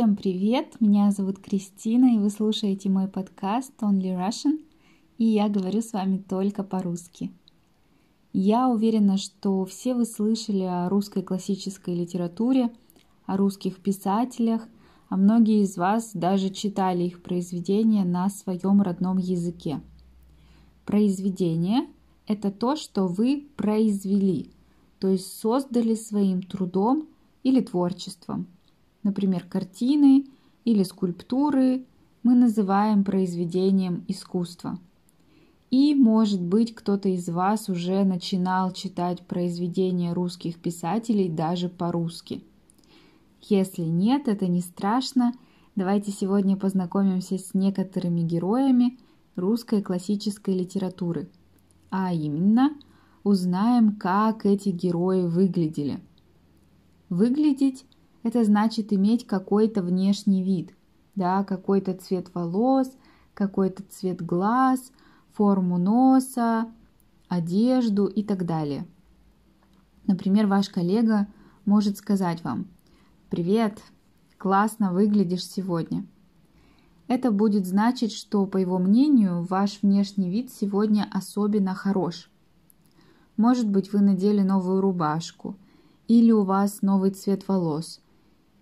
Всем привет! Меня зовут Кристина, и вы слушаете мой подкаст Only Russian, и я говорю с вами только по-русски. Я уверена, что все вы слышали о русской классической литературе, о русских писателях, а многие из вас даже читали их произведения на своем родном языке. Произведение – это то, что вы произвели, то есть создали своим трудом или творчеством – например, картины или скульптуры, мы называем произведением искусства. И, может быть, кто-то из вас уже начинал читать произведения русских писателей даже по-русски. Если нет, это не страшно. Давайте сегодня познакомимся с некоторыми героями русской классической литературы. А именно, узнаем, как эти герои выглядели. Выглядеть это значит иметь какой-то внешний вид, да, какой-то цвет волос, какой-то цвет глаз, форму носа, одежду и так далее. Например, ваш коллега может сказать вам «Привет, классно выглядишь сегодня». Это будет значить, что, по его мнению, ваш внешний вид сегодня особенно хорош. Может быть, вы надели новую рубашку, или у вас новый цвет волос –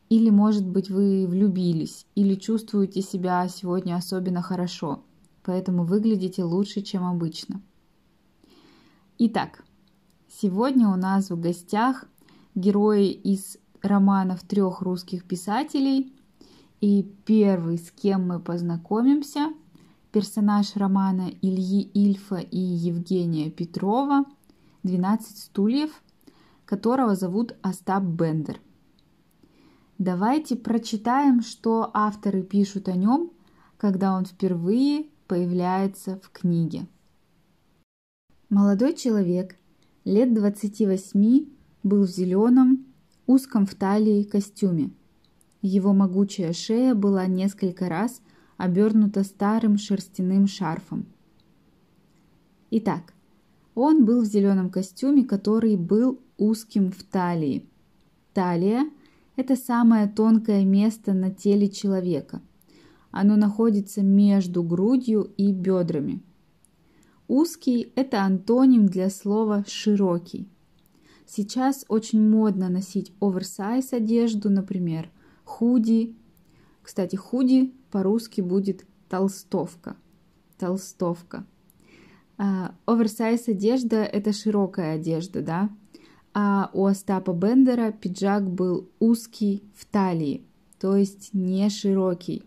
или, может быть, вы влюбились, или чувствуете себя сегодня особенно хорошо, поэтому выглядите лучше, чем обычно. Итак, сегодня у нас в гостях герои из романов трех русских писателей. И первый, с кем мы познакомимся, персонаж романа Ильи Ильфа и Евгения Петрова «12 стульев», которого зовут Остап Бендер. Давайте прочитаем, что авторы пишут о нем, когда он впервые появляется в книге. Молодой человек, лет 28, был в зеленом, узком в талии костюме. Его могучая шея была несколько раз обернута старым шерстяным шарфом. Итак, он был в зеленом костюме, который был узким в талии. Талия это самое тонкое место на теле человека. Оно находится между грудью и бедрами. Узкий – это антоним для слова «широкий». Сейчас очень модно носить оверсайз одежду, например, худи. Кстати, худи по-русски будет толстовка. Толстовка. А, оверсайз одежда – это широкая одежда, да? А у Остапа Бендера пиджак был узкий в талии, то есть не широкий.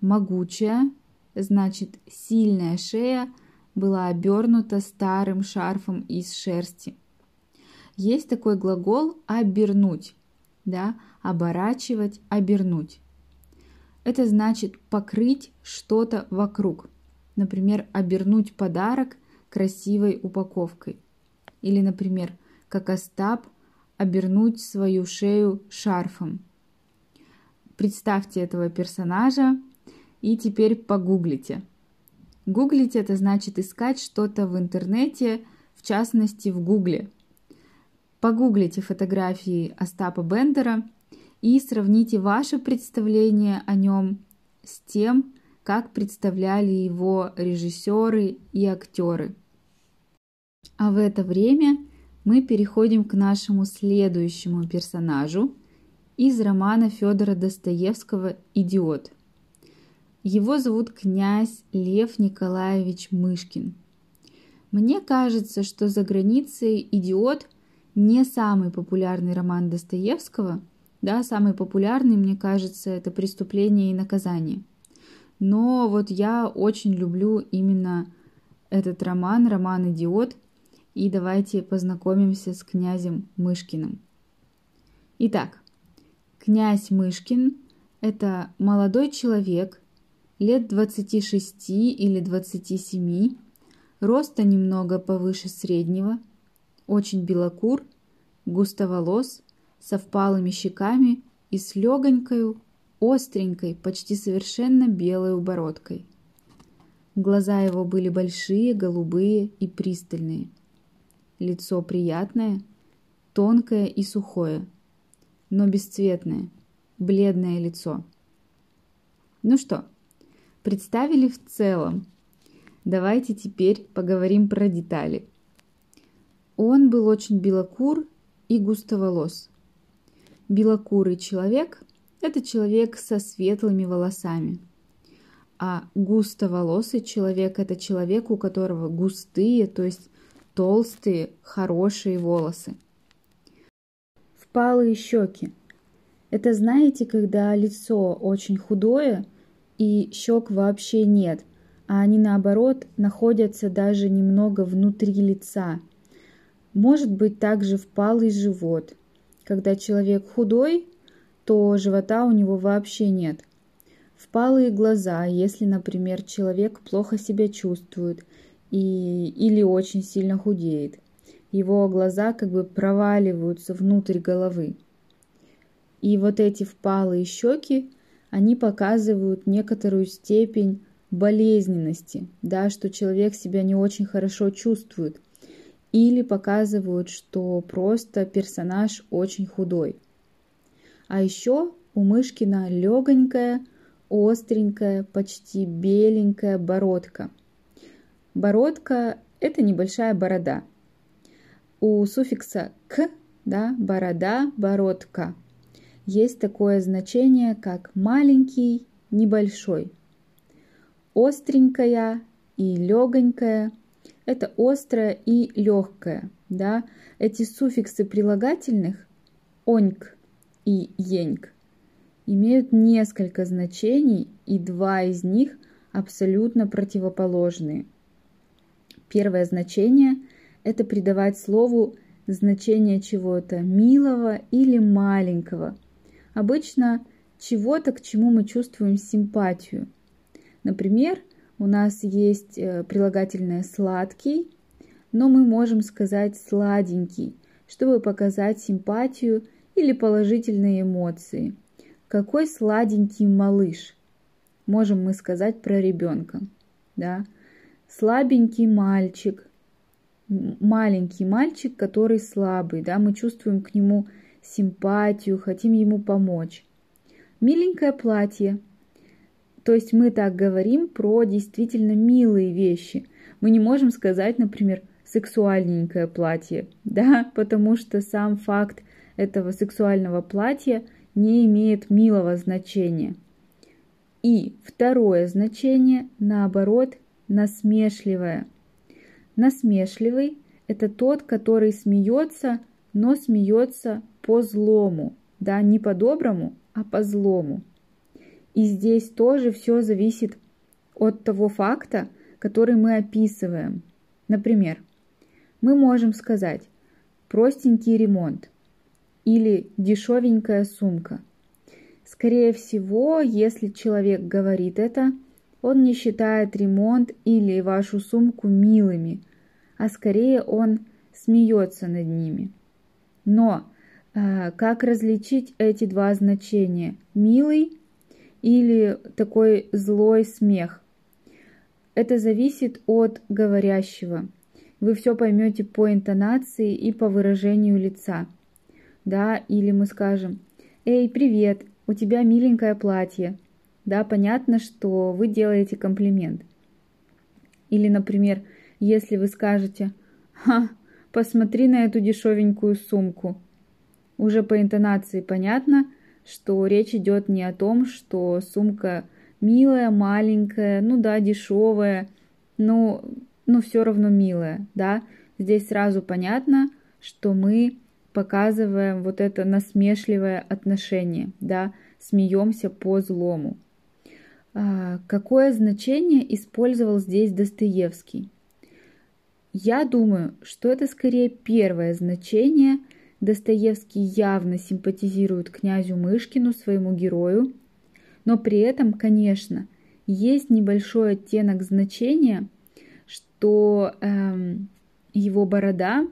Могучая, значит сильная шея была обернута старым шарфом из шерсти. Есть такой глагол «обернуть», да, оборачивать, обернуть. Это значит покрыть что-то вокруг. Например, обернуть подарок красивой упаковкой. Или, например, как Остап, обернуть свою шею шарфом. Представьте этого персонажа и теперь погуглите. Гуглить это значит искать что-то в интернете, в частности в Гугле. Погуглите фотографии Остапа Бендера и сравните ваше представление о нем с тем, как представляли его режиссеры и актеры. А в это время мы переходим к нашему следующему персонажу из романа Федора Достоевского «Идиот». Его зовут князь Лев Николаевич Мышкин. Мне кажется, что за границей «Идиот» не самый популярный роман Достоевского. Да, самый популярный, мне кажется, это «Преступление и наказание». Но вот я очень люблю именно этот роман, роман «Идиот», и давайте познакомимся с князем Мышкиным. Итак, князь Мышкин – это молодой человек, лет 26 или 27, роста немного повыше среднего, очень белокур, густоволос, со впалыми щеками и с легонькой, остренькой, почти совершенно белой убородкой. Глаза его были большие, голубые и пристальные – Лицо приятное, тонкое и сухое, но бесцветное. бледное лицо. Ну что, представили в целом. Давайте теперь поговорим про детали. Он был очень белокур и густоволос. Белокурый человек – это человек со светлыми волосами. А густоволосый человек – это человек, у которого густые, то есть толстые, хорошие волосы. Впалые щеки. Это знаете, когда лицо очень худое и щек вообще нет, а они наоборот находятся даже немного внутри лица. Может быть также впалый живот. Когда человек худой, то живота у него вообще нет. Впалые глаза, если, например, человек плохо себя чувствует и, или очень сильно худеет. Его глаза как бы проваливаются внутрь головы. И вот эти впалые щеки, они показывают некоторую степень болезненности, да, что человек себя не очень хорошо чувствует, или показывают, что просто персонаж очень худой. А еще у Мышкина легонькая, остренькая, почти беленькая бородка – Бородка – это небольшая борода. У суффикса «к» да, борода, бородка. Есть такое значение, как маленький, небольшой. Остренькая и легонькая – это острая и легкая. Да? Эти суффиксы прилагательных «оньк» и «еньк» имеют несколько значений, и два из них абсолютно противоположные – Первое значение – это придавать слову значение чего-то милого или маленького. Обычно чего-то, к чему мы чувствуем симпатию. Например, у нас есть э, прилагательное «сладкий», но мы можем сказать «сладенький», чтобы показать симпатию или положительные эмоции. Какой сладенький малыш, можем мы сказать про ребенка. Да? Слабенький мальчик, маленький мальчик, который слабый, да, мы чувствуем к нему симпатию, хотим ему помочь. Миленькое платье. То есть мы так говорим про действительно милые вещи. Мы не можем сказать, например, сексуальненькое платье, да, потому что сам факт этого сексуального платья не имеет милого значения. И второе значение, наоборот, насмешливая. Насмешливый – это тот, который смеется, но смеется по злому, да, не по доброму, а по злому. И здесь тоже все зависит от того факта, который мы описываем. Например, мы можем сказать простенький ремонт или дешевенькая сумка. Скорее всего, если человек говорит это, он не считает ремонт или вашу сумку милыми, а скорее он смеется над ними. Но э, как различить эти два значения? Милый или такой злой смех? Это зависит от говорящего. Вы все поймете по интонации и по выражению лица. Да, или мы скажем, «Эй, привет, у тебя миленькое платье», да, понятно, что вы делаете комплимент. Или, например, если вы скажете «Ха, посмотри на эту дешевенькую сумку», уже по интонации понятно, что речь идет не о том, что сумка милая, маленькая, ну да, дешевая, но, но все равно милая, да. Здесь сразу понятно, что мы показываем вот это насмешливое отношение, да, смеемся по злому. А, какое значение использовал здесь Достоевский? Я думаю, что это скорее первое значение. Достоевский явно симпатизирует князю Мышкину, своему герою, но при этом, конечно, есть небольшой оттенок значения, что эм, его борода,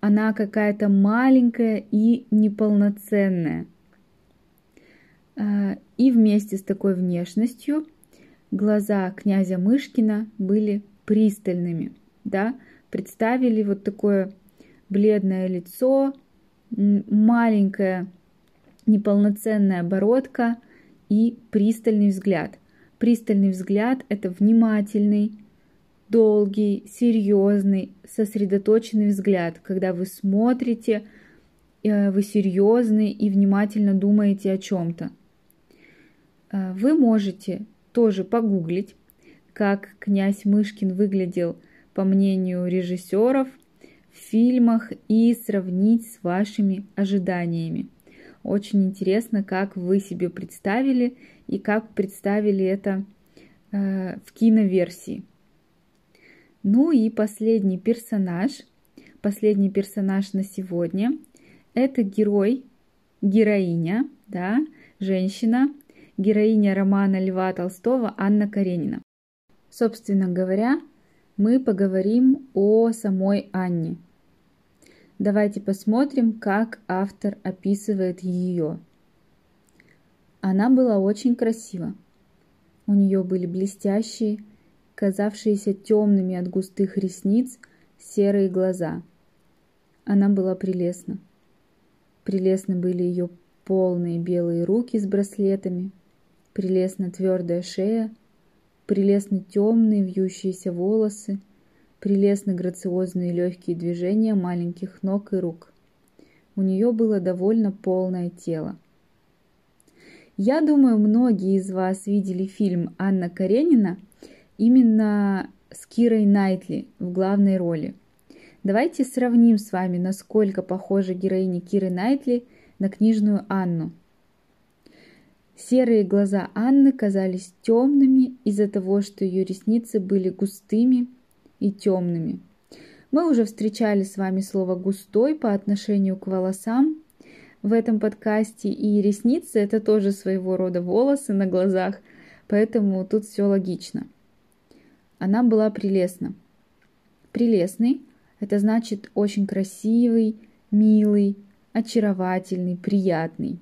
она какая-то маленькая и неполноценная – и вместе с такой внешностью глаза князя Мышкина были пристальными, да, представили вот такое бледное лицо, маленькое неполноценная оборотка и пристальный взгляд. Пристальный взгляд – это внимательный, долгий, серьезный, сосредоточенный взгляд, когда вы смотрите, э, вы серьезны и внимательно думаете о чем-то. Э, вы можете тоже погуглить, как князь Мышкин выглядел, по мнению режиссеров, в фильмах и сравнить с вашими ожиданиями. Очень интересно, как вы себе представили и как представили это э, в киноверсии. Ну и последний персонаж, последний персонаж на сегодня, это герой, героиня, да, женщина, героиня романа Льва Толстого Анна Каренина. Собственно говоря, мы поговорим о самой Анне. Давайте посмотрим, как автор описывает ее. Она была очень красива. У нее были блестящие, казавшиеся темными от густых ресниц, серые глаза. Она была прелестна. Прелестны были ее полные белые руки с браслетами, прелестно твердая шея, прелестно темные вьющиеся волосы, прелестно грациозные легкие движения маленьких ног и рук. У нее было довольно полное тело. Я думаю, многие из вас видели фильм Анна Каренина именно с Кирой Найтли в главной роли. Давайте сравним с вами, насколько похожа героиня Киры Найтли на книжную Анну. Серые глаза Анны казались темными из-за того, что ее ресницы были густыми и темными. Мы уже встречали с вами слово «густой» по отношению к волосам в этом подкасте, и ресницы – это тоже своего рода волосы на глазах, поэтому тут все логично – она была прелестна. Прелестный – это значит очень красивый, милый, очаровательный, приятный.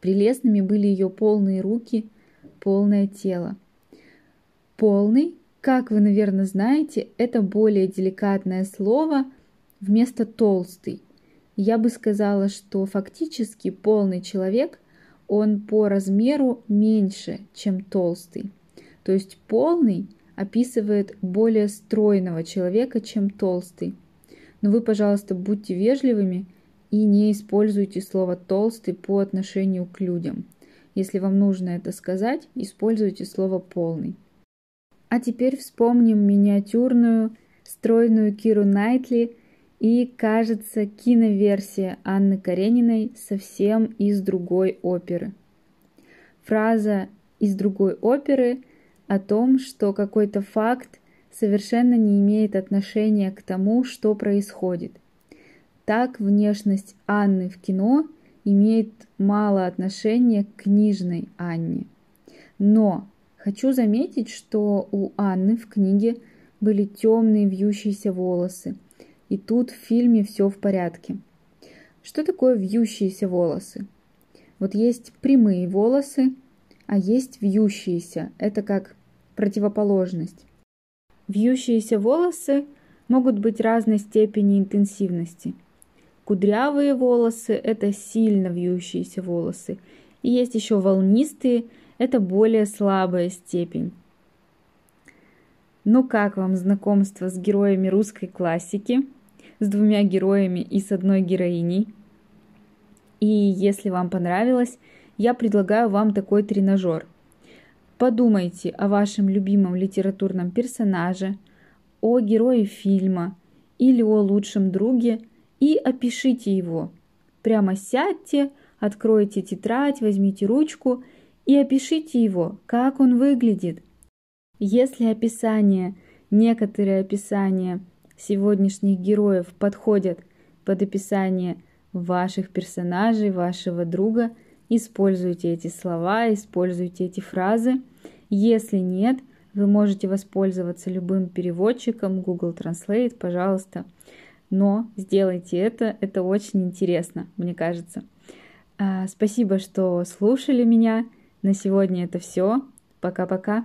Прелестными были ее полные руки, полное тело. Полный, как вы, наверное, знаете, это более деликатное слово вместо толстый. Я бы сказала, что фактически полный человек, он по размеру меньше, чем толстый. То есть полный – описывает более стройного человека, чем толстый. Но вы, пожалуйста, будьте вежливыми и не используйте слово «толстый» по отношению к людям. Если вам нужно это сказать, используйте слово «полный». А теперь вспомним миниатюрную, стройную Киру Найтли и, кажется, киноверсия Анны Карениной совсем из другой оперы. Фраза «из другой оперы» о том, что какой-то факт совершенно не имеет отношения к тому, что происходит. Так внешность Анны в кино имеет мало отношения к книжной Анне. Но хочу заметить, что у Анны в книге были темные вьющиеся волосы, и тут в фильме все в порядке. Что такое вьющиеся волосы? Вот есть прямые волосы, а есть вьющиеся. Это как противоположность. Вьющиеся волосы могут быть разной степени интенсивности. Кудрявые волосы – это сильно вьющиеся волосы. И есть еще волнистые – это более слабая степень. Ну как вам знакомство с героями русской классики, с двумя героями и с одной героиней? И если вам понравилось, я предлагаю вам такой тренажер – Подумайте о вашем любимом литературном персонаже, о герое фильма или о лучшем друге и опишите его. Прямо сядьте, откройте тетрадь, возьмите ручку и опишите его, как он выглядит. Если описание, некоторые описания сегодняшних героев подходят под описание ваших персонажей, вашего друга, используйте эти слова, используйте эти фразы – если нет, вы можете воспользоваться любым переводчиком, Google Translate, пожалуйста. Но сделайте это, это очень интересно, мне кажется. А, спасибо, что слушали меня. На сегодня это все. Пока-пока.